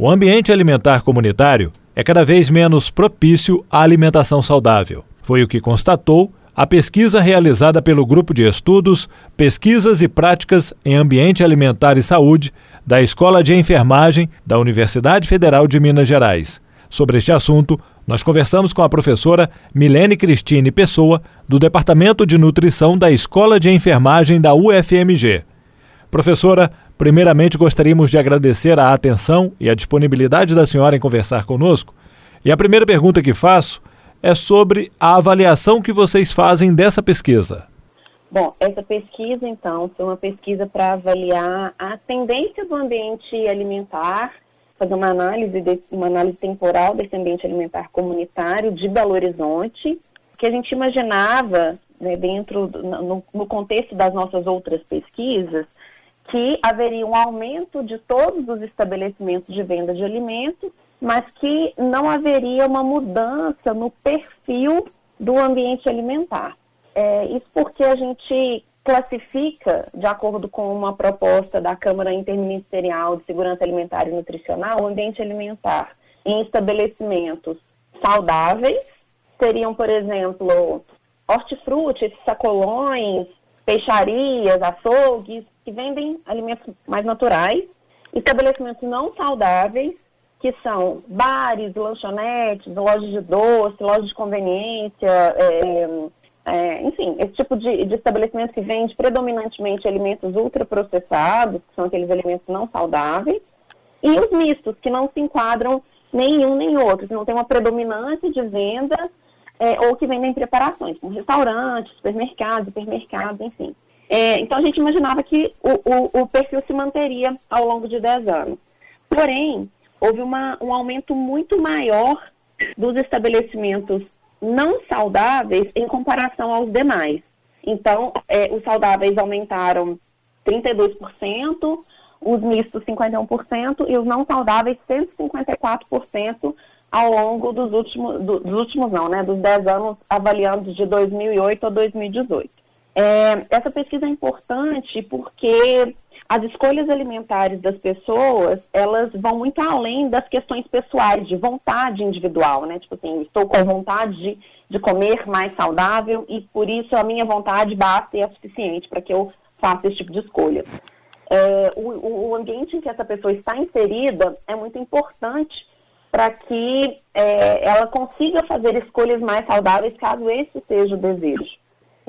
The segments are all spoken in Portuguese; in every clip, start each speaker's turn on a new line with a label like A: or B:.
A: o ambiente alimentar comunitário é cada vez menos propício à alimentação saudável. Foi o que constatou a pesquisa realizada pelo Grupo de Estudos, Pesquisas e Práticas em Ambiente Alimentar e Saúde da Escola de Enfermagem da Universidade Federal de Minas Gerais. Sobre este assunto, nós conversamos com a professora Milene Cristine Pessoa, do Departamento de Nutrição da Escola de Enfermagem da UFMG. Professora, primeiramente gostaríamos de agradecer a atenção e a disponibilidade da senhora em conversar conosco. E a primeira pergunta que faço é sobre a avaliação que vocês fazem dessa pesquisa.
B: Bom, essa pesquisa, então, foi uma pesquisa para avaliar a tendência do ambiente alimentar, fazer uma análise, de, uma análise temporal desse ambiente alimentar comunitário de Belo Horizonte, que a gente imaginava, né, dentro, no, no contexto das nossas outras pesquisas, que haveria um aumento de todos os estabelecimentos de venda de alimentos mas que não haveria uma mudança no perfil do ambiente alimentar. É, isso porque a gente classifica, de acordo com uma proposta da Câmara Interministerial de Segurança Alimentar e Nutricional, o ambiente alimentar em estabelecimentos saudáveis, seriam, por exemplo, hortifrutis, sacolões, peixarias, açougues, que vendem alimentos mais naturais, estabelecimentos não saudáveis, que são bares, lanchonetes, lojas de doce, lojas de conveniência, é, é, enfim, esse tipo de, de estabelecimento que vende predominantemente alimentos ultraprocessados, que são aqueles alimentos não saudáveis, e os mistos, que não se enquadram nenhum nem outro, que não tem uma predominância de venda é, ou que vendem preparações, como restaurantes, supermercados, hipermercados, enfim. É, então a gente imaginava que o, o, o perfil se manteria ao longo de 10 anos. Porém, houve uma, um aumento muito maior dos estabelecimentos não saudáveis em comparação aos demais. Então, é, os saudáveis aumentaram 32%, os mistos 51% e os não saudáveis 154% ao longo dos últimos, do, dos últimos não, né, dos 10 anos avaliando de 2008 a 2018. É, essa pesquisa é importante porque as escolhas alimentares das pessoas, elas vão muito além das questões pessoais, de vontade individual, né? Tipo assim, estou com vontade de, de comer mais saudável e por isso a minha vontade basta e é suficiente para que eu faça esse tipo de escolha. É, o, o, ambiente em que essa pessoa está inserida é muito importante para que é, ela consiga fazer escolhas mais saudáveis, caso esse seja o desejo.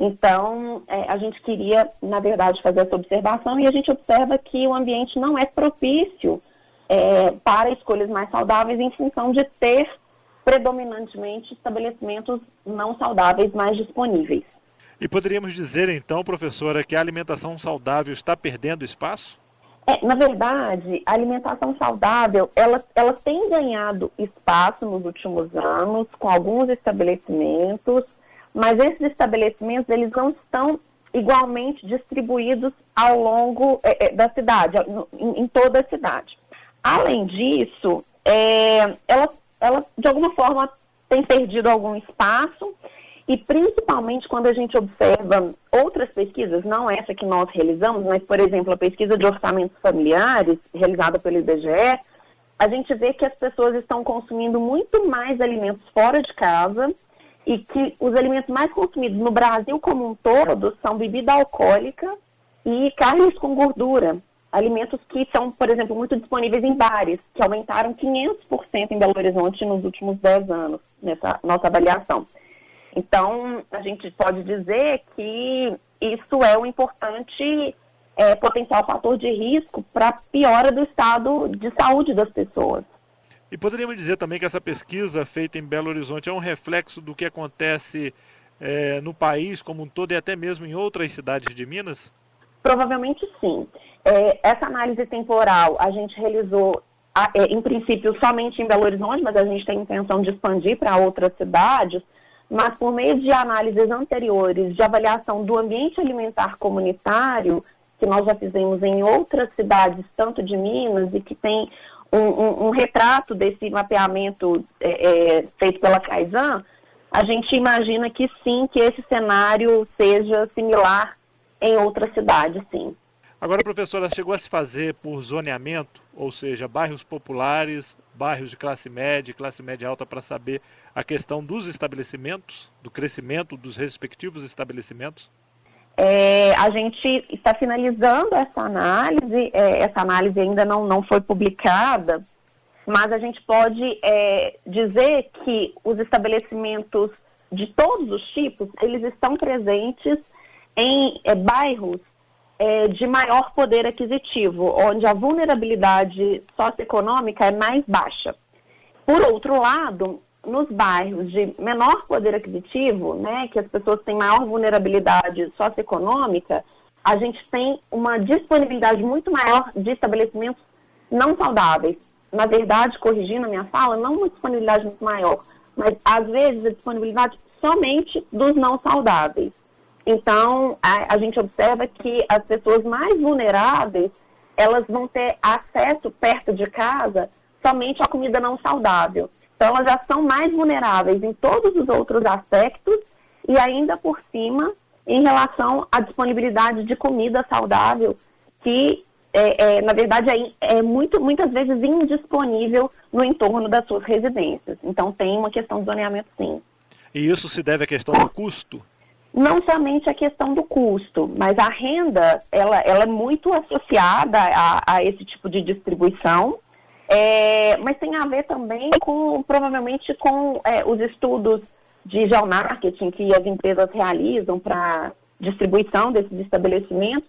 B: Então, é, a gente queria, na verdade, fazer essa observação e a gente observa que o ambiente não é propício é, para escolhas mais saudáveis em função de ter predominantemente estabelecimentos não saudáveis mais disponíveis.
A: E poderíamos dizer, então, professora, que a alimentação saudável está perdendo espaço?
B: É, na verdade, a alimentação saudável, ela, ela tem ganhado espaço nos últimos anos com alguns estabelecimentos, mas esses estabelecimentos eles não estão igualmente distribuídos ao longo é, é da cidade, em, em, toda a cidade. Além disso, é, ela, ela de alguma forma tem perdido algum espaço e principalmente quando a gente observa outras pesquisas, não essa que nós realizamos, mas, por exemplo, a pesquisa de orçamentos familiares, realizada pelo IBGE, a gente vê que as pessoas estão consumindo muito mais alimentos fora de casa e que os alimentos mais consumidos no Brasil como um todo são bebida alcoólica e carnes com gordura. Alimentos que são, por exemplo, muito disponíveis em bares, que aumentaram 500% em Belo Horizonte nos últimos 10 anos, nessa nossa avaliação. Então, a gente pode dizer que isso é um importante é, potencial fator de risco para a piora do estado de saúde das pessoas.
A: E poderíamos dizer também que essa pesquisa feita em Belo Horizonte é um reflexo do que acontece é, no país como um todo e até mesmo em outras cidades de Minas?
B: Provavelmente sim. É, essa análise temporal a gente realizou, é, em princípio, somente em Belo Horizonte, mas a gente tem intenção de expandir para outras cidades. Mas por meio de análises anteriores de avaliação do ambiente alimentar comunitário, que nós já fizemos em outras cidades, tanto de Minas, e que tem um, um, um retrato desse mapeamento é, é, feito pela Kaizen, a gente imagina que sim, que esse cenário seja similar em outras cidades, sim.
A: Agora, professora, chegou a se fazer por zoneamento, ou seja, bairros populares, bairros de classe média, classe média alta, para saber a questão dos estabelecimentos, do crescimento dos respectivos estabelecimentos?
B: É, a gente está finalizando essa análise, é, essa análise ainda não, não foi publicada, mas a gente pode é, dizer que os estabelecimentos de todos os tipos, eles estão presentes em é, bairros é, de maior poder aquisitivo, onde a vulnerabilidade socioeconômica é mais baixa. Por outro lado, nos bairros de menor poder aquisitivo, né, que as pessoas têm maior vulnerabilidade socioeconômica, a gente tem uma disponibilidade muito maior de estabelecimentos não saudáveis. Na verdade, corrigindo a minha fala, não uma disponibilidade muito maior, mas às vezes a disponibilidade somente dos não saudáveis. Então, a, a gente observa que as pessoas mais vulneráveis, elas vão ter acesso perto de casa somente à comida não saudável. Então, elas já são mais vulneráveis em todos os outros aspectos e ainda por cima em relação à disponibilidade de comida saudável, que, é, é, na verdade, é, é muito, muitas vezes indisponível no entorno das suas residências. Então, tem uma questão de zoneamento, sim.
A: E isso se deve à questão do custo?
B: não somente a questão do custo, mas a renda ela, ela é muito associada a, a esse tipo de distribuição, é, mas tem a ver também com provavelmente com é, os estudos de geomarketing que as empresas realizam para distribuição desses estabelecimentos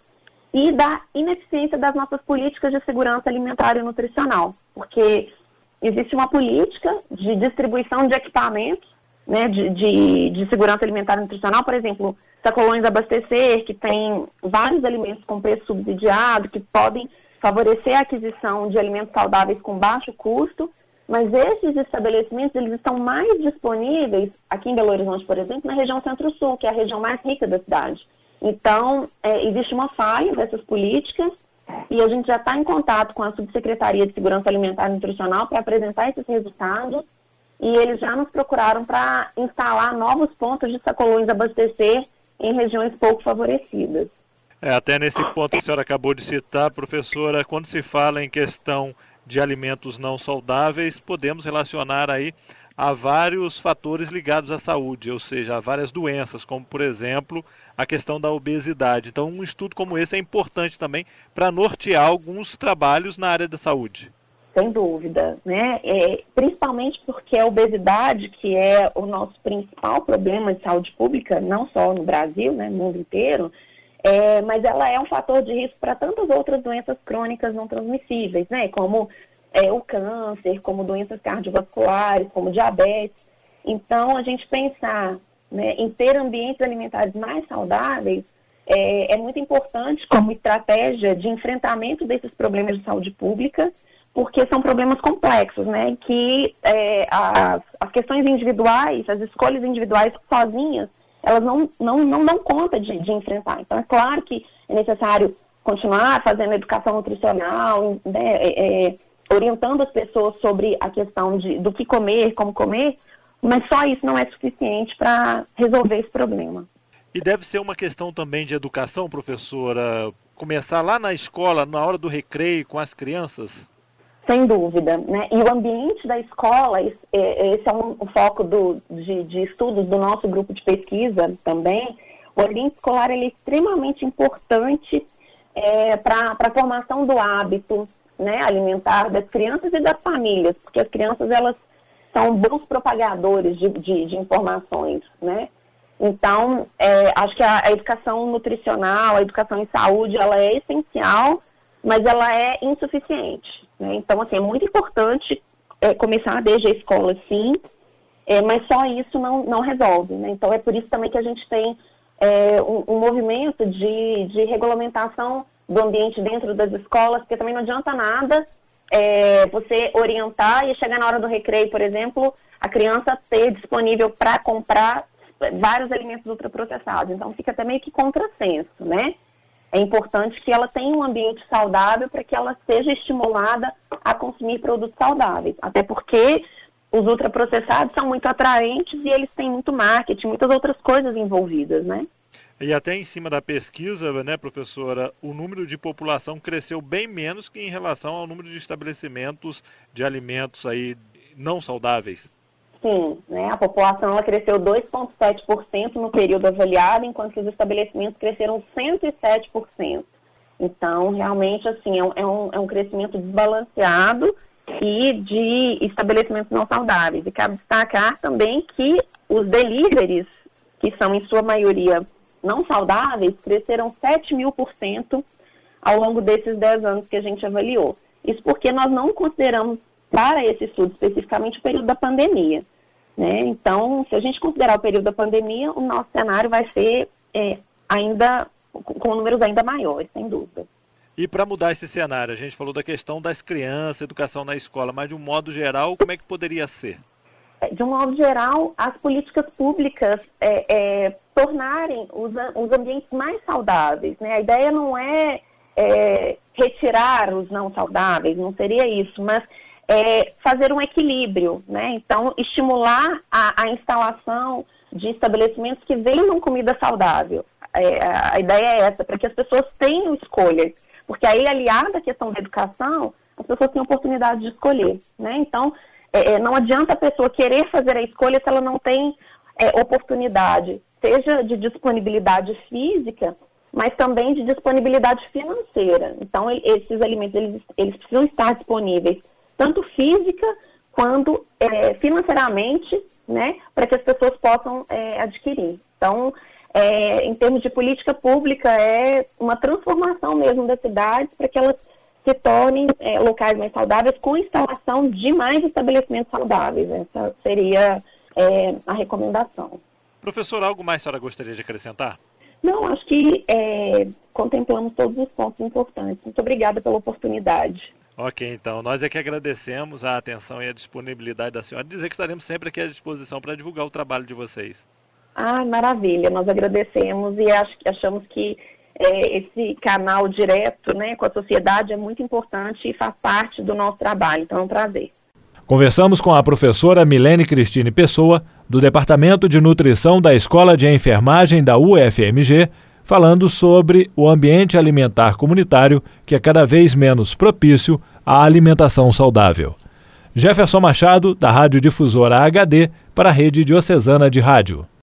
B: e da ineficiência das nossas políticas de segurança alimentar e nutricional, porque existe uma política de distribuição de equipamentos né, de, de, de, segurança alimentar e nutricional, por exemplo, sacolões abastecer, que tem vários alimentos com preço subsidiado, que podem favorecer a aquisição de alimentos saudáveis com baixo custo, mas esses estabelecimentos eles estão mais disponíveis aqui em Belo Horizonte, por exemplo, na região Centro-Sul, que é a região mais rica da cidade. Então, é, existe uma falha dessas políticas e a gente já está em contato com a Subsecretaria de Segurança Alimentar e Nutricional para apresentar esses resultados e eles já nos procuraram para instalar novos pontos de sacolões abastecer em regiões pouco favorecidas.
A: É, até nesse ponto que a senhora acabou de citar, professora, quando se fala em questão de alimentos não saudáveis, podemos relacionar aí a vários fatores ligados à saúde, ou seja, a várias doenças, como por exemplo a questão da obesidade. Então, um estudo como esse é importante também para nortear alguns trabalhos na área da saúde
B: sem dúvida, né? É, principalmente porque a obesidade, que é o nosso principal problema de saúde pública, não só no Brasil, né, no mundo inteiro, é, mas ela é um fator de risco para tantas outras doenças crônicas não transmissíveis, né? Como é, o câncer, como doenças cardiovasculares, como diabetes. Então, a gente pensar né, em ter ambientes alimentares mais saudáveis é, é muito importante como estratégia de enfrentamento desses problemas de saúde pública porque são problemas complexos, né? Que é, as, as, questões individuais, as escolhas individuais sozinhas, elas não, não, não dão conta de, de enfrentar. Então, é claro que é necessário continuar fazendo educação nutricional, né, é, é, orientando as pessoas sobre a questão de, do que comer, como comer, mas só isso não é suficiente para resolver esse problema.
A: E deve ser uma questão também de educação, professora, começar lá na escola, na hora do recreio, com as crianças?
B: Sem dúvida, né? E o ambiente da escola, esse é um, foco do, de, de, estudos do nosso grupo de pesquisa também. O ambiente escolar é extremamente importante é, para a formação do hábito né, alimentar das crianças e das famílias, porque as crianças elas são bons propagadores de, de, de informações, né? Então, é, acho que a, a educação nutricional, a educação em saúde, ela é essencial, mas ela é insuficiente. Né? Então, assim, é muito importante é, começar desde a escola, sim, é, mas só isso não, não resolve. Né? Então, é por isso também que a gente tem é, um, um, movimento de, de regulamentação do ambiente dentro das escolas, porque também não adianta nada é, você orientar e chegar na hora do recreio, por exemplo, a criança ter disponível para comprar vários alimentos ultraprocessados. Então, fica até meio que contrassenso, né? É importante que ela tenha um ambiente saudável para que ela seja estimulada a consumir produtos saudáveis. Até porque os ultraprocessados são muito atraentes e eles têm muito marketing, muitas outras coisas envolvidas, né?
A: E até em cima da pesquisa, né, professora, o número de população cresceu bem menos que em relação ao número de estabelecimentos de alimentos aí não saudáveis.
B: Sim, né, a população ela cresceu 2,7% no período avaliado, enquanto que os estabelecimentos cresceram 107%. Então, realmente, assim, é um, é um, é um crescimento desbalanceado e de estabelecimentos não saudáveis. E cabe destacar também que os deliveries, que são em sua maioria não saudáveis cresceram 7 mil por cento ao longo desses 10 anos que a gente avaliou. Isso porque nós não consideramos para esse estudo especificamente o período da pandemia. Né? Então, se a gente considerar o período da pandemia, o nosso cenário vai ser é, ainda com números ainda maiores, sem dúvida.
A: E para mudar esse cenário, a gente falou da questão das crianças, educação na escola, mas de um modo geral, como é que poderia ser?
B: de um modo geral, as políticas públicas é, é, tornarem os, os ambientes mais saudáveis. Né? A ideia não é, é, retirar os não saudáveis, não seria isso, mas é, fazer um equilíbrio. Né? Então, estimular a, a instalação de estabelecimentos que vendam comida saudável. É, a ideia é essa, para que as pessoas tenham escolhas. Porque aí, aliada à questão da educação, as pessoas têm oportunidade de escolher. Né? Então, é, é, não adianta a pessoa querer fazer a escolha se ela não tem é, oportunidade, seja de disponibilidade física, mas também de disponibilidade financeira. Então, esses alimentos, eles, eles precisam estar disponíveis, tanto física quanto é, financeiramente, né, para que as pessoas possam é, adquirir. Então, é, em termos de política pública, é uma transformação mesmo das cidades para que elas se tornem é, locais mais saudáveis com instalação de mais estabelecimentos saudáveis. Essa seria é, a recomendação.
A: Professor, algo mais a senhora gostaria de acrescentar?
B: Não, acho que é, contemplamos todos os pontos importantes. Muito obrigada pela oportunidade.
A: Ok, então, nós é que agradecemos a atenção e a disponibilidade da senhora. Dizer que estaremos sempre aqui à disposição para divulgar o trabalho de vocês.
B: Ah, maravilha, nós agradecemos e acho, achamos que é, esse canal direto né, com a sociedade é muito importante e faz parte do nosso trabalho. Então é um prazer.
A: Conversamos com a professora Milene Cristine Pessoa, do Departamento de Nutrição da Escola de Enfermagem da UFMG, falando sobre o ambiente alimentar comunitário que é cada vez menos propício à alimentação saudável. Jefferson Machado, da Rádio Difusora HD, para a Rede Diocesana de Rádio.